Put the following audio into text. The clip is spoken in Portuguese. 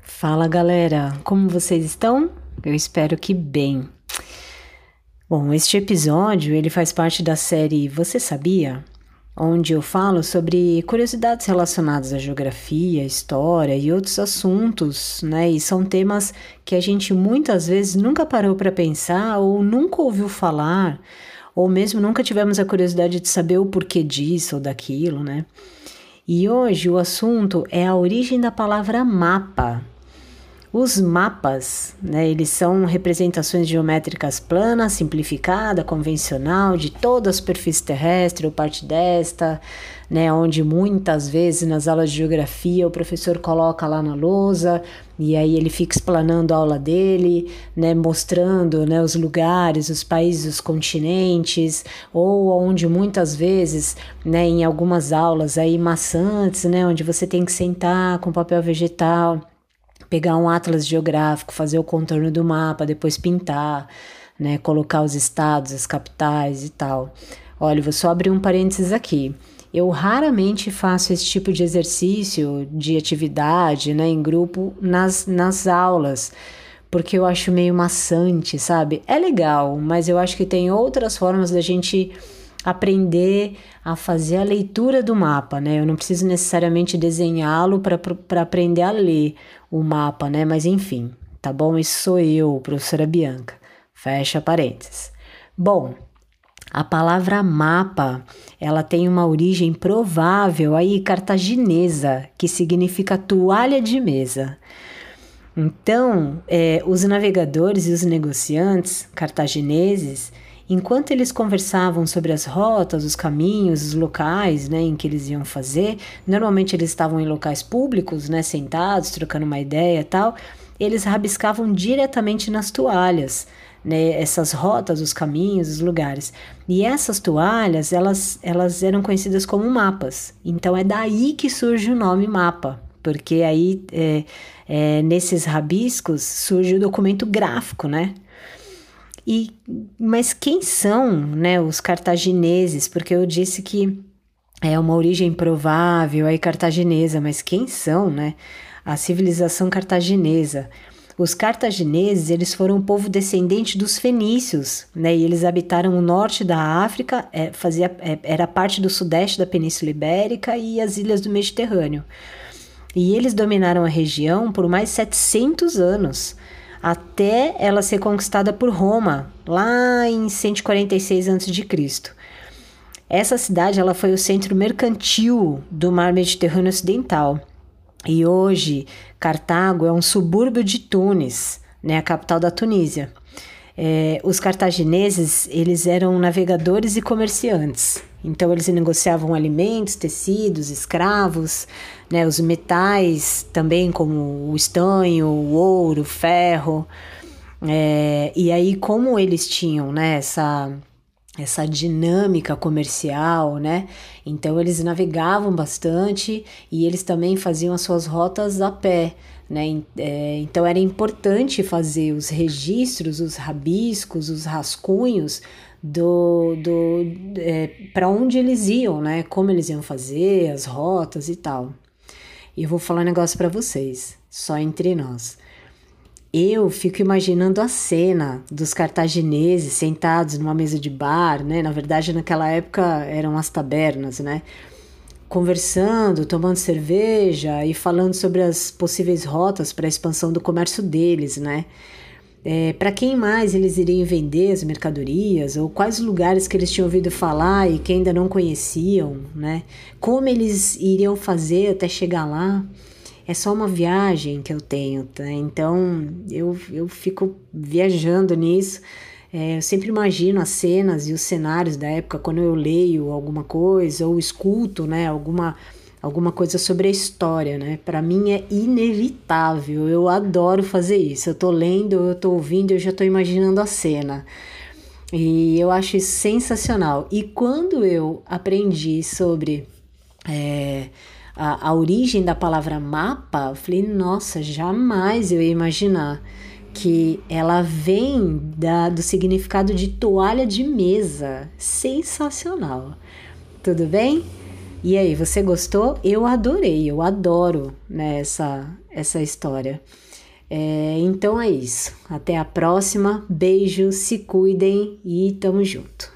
Fala galera, como vocês estão? Eu espero que bem. Bom, este episódio ele faz parte da série Você Sabia? Onde eu falo sobre curiosidades relacionadas à geografia, história e outros assuntos, né? E são temas que a gente muitas vezes nunca parou para pensar ou nunca ouviu falar, ou mesmo nunca tivemos a curiosidade de saber o porquê disso ou daquilo, né? E hoje o assunto é a origem da palavra mapa, os mapas, né, eles são representações geométricas planas, simplificada, convencional, de toda a superfície terrestre ou parte desta, né, onde muitas vezes nas aulas de geografia o professor coloca lá na lousa e aí ele fica explanando a aula dele, né, mostrando né, os lugares, os países, os continentes, ou onde muitas vezes, né, em algumas aulas aí maçantes, né, onde você tem que sentar com papel vegetal pegar um atlas geográfico, fazer o contorno do mapa, depois pintar, né, colocar os estados, as capitais e tal. Olha, vou só abrir um parênteses aqui. Eu raramente faço esse tipo de exercício, de atividade, né, em grupo nas, nas aulas, porque eu acho meio maçante, sabe? É legal, mas eu acho que tem outras formas da gente aprender a fazer a leitura do mapa, né? Eu não preciso necessariamente desenhá-lo para aprender a ler o mapa, né? Mas enfim, tá bom? Isso sou eu, professora Bianca. Fecha parênteses. Bom, a palavra mapa, ela tem uma origem provável aí cartaginesa, que significa toalha de mesa. Então, é, os navegadores e os negociantes cartagineses Enquanto eles conversavam sobre as rotas, os caminhos, os locais né, em que eles iam fazer, normalmente eles estavam em locais públicos, né, sentados, trocando uma ideia e tal, eles rabiscavam diretamente nas toalhas. Né, essas rotas, os caminhos, os lugares. E essas toalhas, elas, elas eram conhecidas como mapas. Então é daí que surge o nome mapa, porque aí é, é, nesses rabiscos surge o documento gráfico, né? E mas quem são, né, os cartagineses? Porque eu disse que é uma origem provável aí cartaginesa, mas quem são, né? A civilização cartaginesa. Os cartagineses, eles foram um povo descendente dos fenícios, né? E eles habitaram o norte da África, é, fazia, é, era parte do sudeste da Península Ibérica e as ilhas do Mediterrâneo. E eles dominaram a região por mais 700 anos até ela ser conquistada por Roma, lá em 146 a.C. Essa cidade ela foi o centro mercantil do mar Mediterrâneo Ocidental. E hoje, Cartago é um subúrbio de Tunis, né, a capital da Tunísia. É, os cartagineses eles eram navegadores e comerciantes. Então eles negociavam alimentos, tecidos, escravos, né, os metais também como o estanho, o ouro, o ferro. É, e aí como eles tinham né, essa essa dinâmica comercial, né? Então eles navegavam bastante e eles também faziam as suas rotas a pé. Né? É, então era importante fazer os registros, os rabiscos, os rascunhos do, do é, para onde eles iam, né? Como eles iam fazer, as rotas e tal. E eu vou falar um negócio para vocês, só entre nós. Eu fico imaginando a cena dos cartagineses sentados numa mesa de bar, né? Na verdade, naquela época eram as tabernas, né? Conversando, tomando cerveja e falando sobre as possíveis rotas para a expansão do comércio deles, né? É, para quem mais eles iriam vender as mercadorias ou quais lugares que eles tinham ouvido falar e que ainda não conheciam, né? Como eles iriam fazer até chegar lá? É só uma viagem que eu tenho, tá? Então eu, eu fico viajando nisso é, eu sempre imagino as cenas e os cenários da época quando eu leio alguma coisa ou escuto, né, alguma alguma coisa sobre a história, né? Para mim é inevitável. Eu adoro fazer isso. Eu tô lendo, eu tô ouvindo, eu já tô imaginando a cena. E eu acho isso sensacional. E quando eu aprendi sobre é, a, a origem da palavra mapa, eu falei, nossa, jamais eu ia imaginar que ela vem da, do significado de toalha de mesa. Sensacional. Tudo bem? E aí, você gostou? Eu adorei, eu adoro né, essa, essa história. É, então é isso. Até a próxima. Beijo, se cuidem e tamo junto.